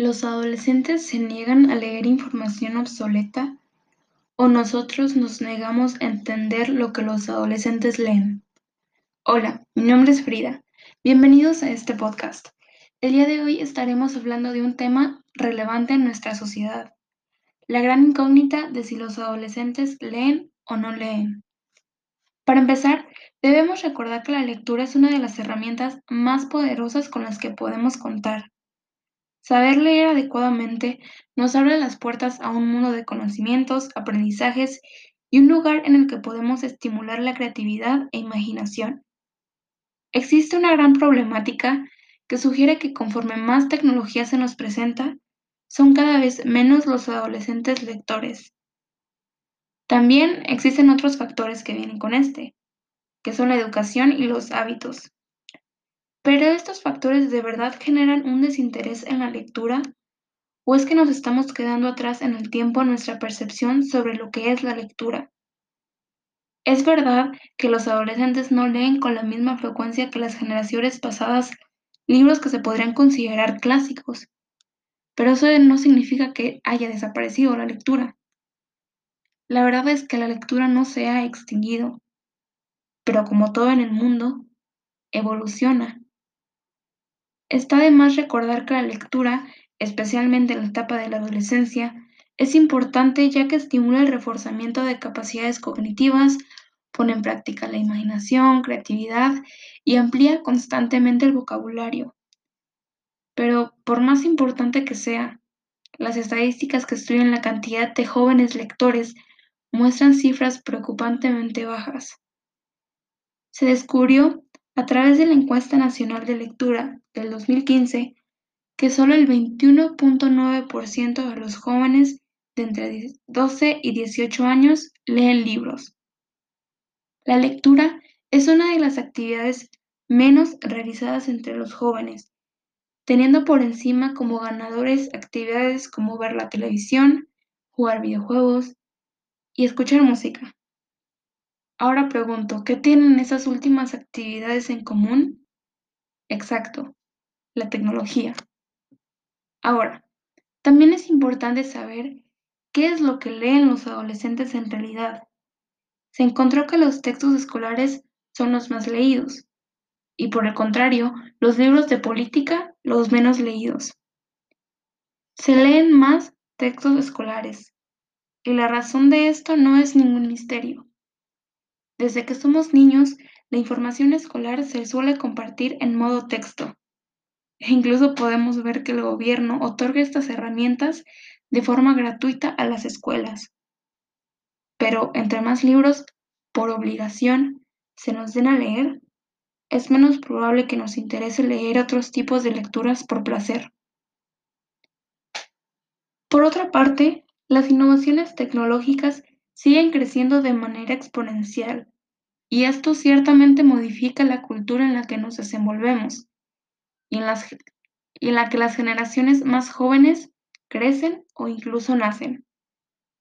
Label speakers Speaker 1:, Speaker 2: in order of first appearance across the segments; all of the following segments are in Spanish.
Speaker 1: ¿Los adolescentes se niegan a leer información obsoleta o nosotros nos negamos a entender lo que los adolescentes leen? Hola, mi nombre es Frida. Bienvenidos a este podcast. El día de hoy estaremos hablando de un tema relevante en nuestra sociedad, la gran incógnita de si los adolescentes leen o no leen. Para empezar, debemos recordar que la lectura es una de las herramientas más poderosas con las que podemos contar Saber leer adecuadamente nos abre las puertas a un mundo de conocimientos, aprendizajes y un lugar en el que podemos estimular la creatividad e imaginación. Existe una gran problemática que sugiere que conforme más tecnología se nos presenta, son cada vez menos los adolescentes lectores. También existen otros factores que vienen con este, que son la educación y los hábitos. ¿Pero estos factores de verdad generan un desinterés en la lectura? ¿O es que nos estamos quedando atrás en el tiempo en nuestra percepción sobre lo que es la lectura? Es verdad que los adolescentes no leen con la misma frecuencia que las generaciones pasadas libros que se podrían considerar clásicos, pero eso no significa que haya desaparecido la lectura. La verdad es que la lectura no se ha extinguido, pero como todo en el mundo, evoluciona Está de más recordar que la lectura, especialmente en la etapa de la adolescencia, es importante ya que estimula el reforzamiento de capacidades cognitivas, pone en práctica la imaginación, creatividad y amplía constantemente el vocabulario. Pero por más importante que sea, las estadísticas que estudian la cantidad de jóvenes lectores muestran cifras preocupantemente bajas. Se descubrió a través de la Encuesta Nacional de Lectura del 2015 que solo el 21.9% de los jóvenes de entre 12 y 18 años leen libros. La lectura es una de las actividades menos realizadas entre los jóvenes, teniendo por encima como ganadores actividades como ver la televisión, jugar videojuegos y escuchar música. Ahora pregunto, ¿qué tienen esas últimas actividades en común? Exacto, la tecnología. Ahora, también es importante saber qué es lo que leen los adolescentes en realidad. Se encontró que los textos escolares son los más leídos y por el contrario, los libros de política los menos leídos. Se leen más textos escolares y la razón de esto no es ningún misterio. Desde que somos niños, la información escolar se suele compartir en modo texto. E incluso podemos ver que el gobierno otorga estas herramientas de forma gratuita a las escuelas. Pero entre más libros, por obligación, se nos den a leer, es menos probable que nos interese leer otros tipos de lecturas por placer. Por otra parte, las innovaciones tecnológicas siguen creciendo de manera exponencial, y esto ciertamente modifica la cultura en la que nos desenvolvemos y en, la que las generaciones más jóvenes crecen o incluso nacen.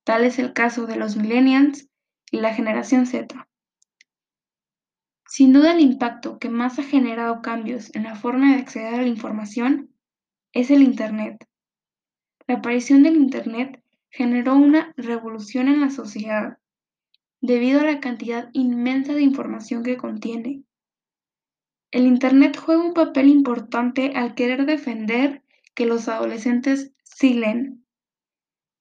Speaker 1: Tal es el caso de los millennials y la generación Z. Sin duda el impacto que más ha generado cambios en la forma de acceder a la información es el Internet. La aparición del Internet generó una revolución en la sociedad, debido a la cantidad inmensa de información que contiene. El Internet juega un papel importante al querer defender que los adolescentes sí leen.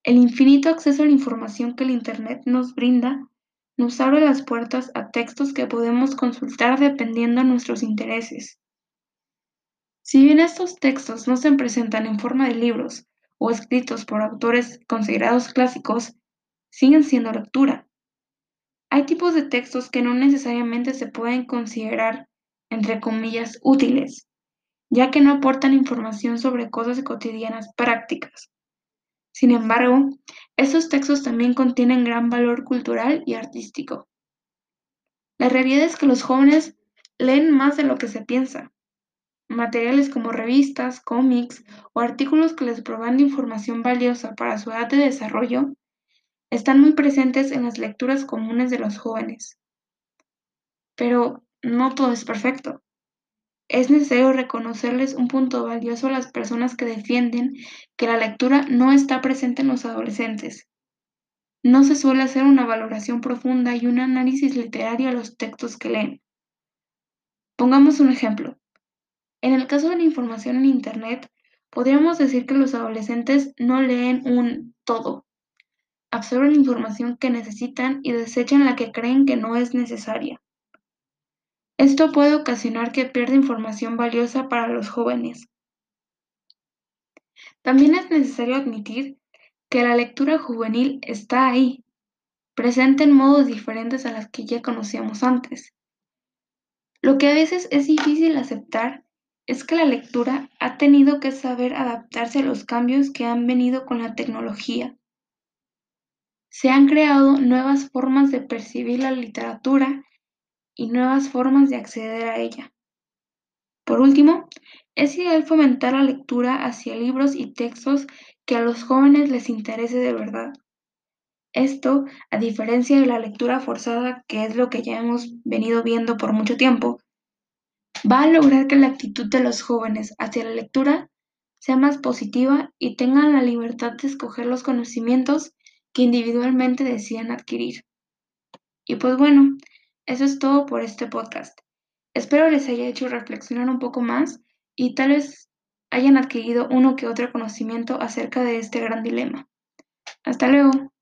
Speaker 1: El infinito acceso a la información que el Internet nos brinda nos abre las puertas a textos que podemos consultar dependiendo de nuestros intereses. Si bien estos textos no se presentan en forma de libros, o escritos por autores considerados clásicos siguen siendo lectura. Hay tipos de textos que no necesariamente se pueden considerar, entre comillas, útiles, ya que no aportan información sobre cosas cotidianas prácticas. Sin embargo, estos textos también contienen gran valor cultural y artístico. La realidad es que los jóvenes leen más de lo que se piensa. Materiales como revistas, cómics o artículos que les proveen de información valiosa para su edad de desarrollo están muy presentes en las lecturas comunes de los jóvenes. Pero no todo es perfecto. es necesario reconocerles un punto valioso a las personas que defienden que la lectura no está presente en los adolescentes. No se suele hacer una valoración profunda y un análisis literario a los textos que leen. Pongamos un ejemplo. En el caso de la información en Internet, podríamos decir que los adolescentes no leen un todo. Absorben información que necesitan y desechan la que creen que no es necesaria. Esto puede ocasionar que pierda información valiosa para los jóvenes. También es necesario admitir que la lectura juvenil está ahí, presente en modos diferentes a las que ya conocíamos antes. Lo que a veces es difícil aceptar es que la lectura ha tenido que saber adaptarse a los cambios que han venido con la tecnología. Se han creado nuevas formas de percibir la literatura y nuevas formas de acceder a ella. Por último, es ideal fomentar la lectura hacia libros y textos que a los jóvenes les interese de verdad. Esto, a diferencia de la lectura forzada, que es lo que ya hemos venido viendo por mucho tiempo, va a lograr que la actitud de los jóvenes hacia la lectura sea más positiva y tengan la libertad de escoger los conocimientos que individualmente decían adquirir. Y pues bueno, eso es todo por este podcast. Espero les haya hecho reflexionar un poco más y tal vez hayan adquirido uno que otro conocimiento acerca de este gran dilema. Hasta luego.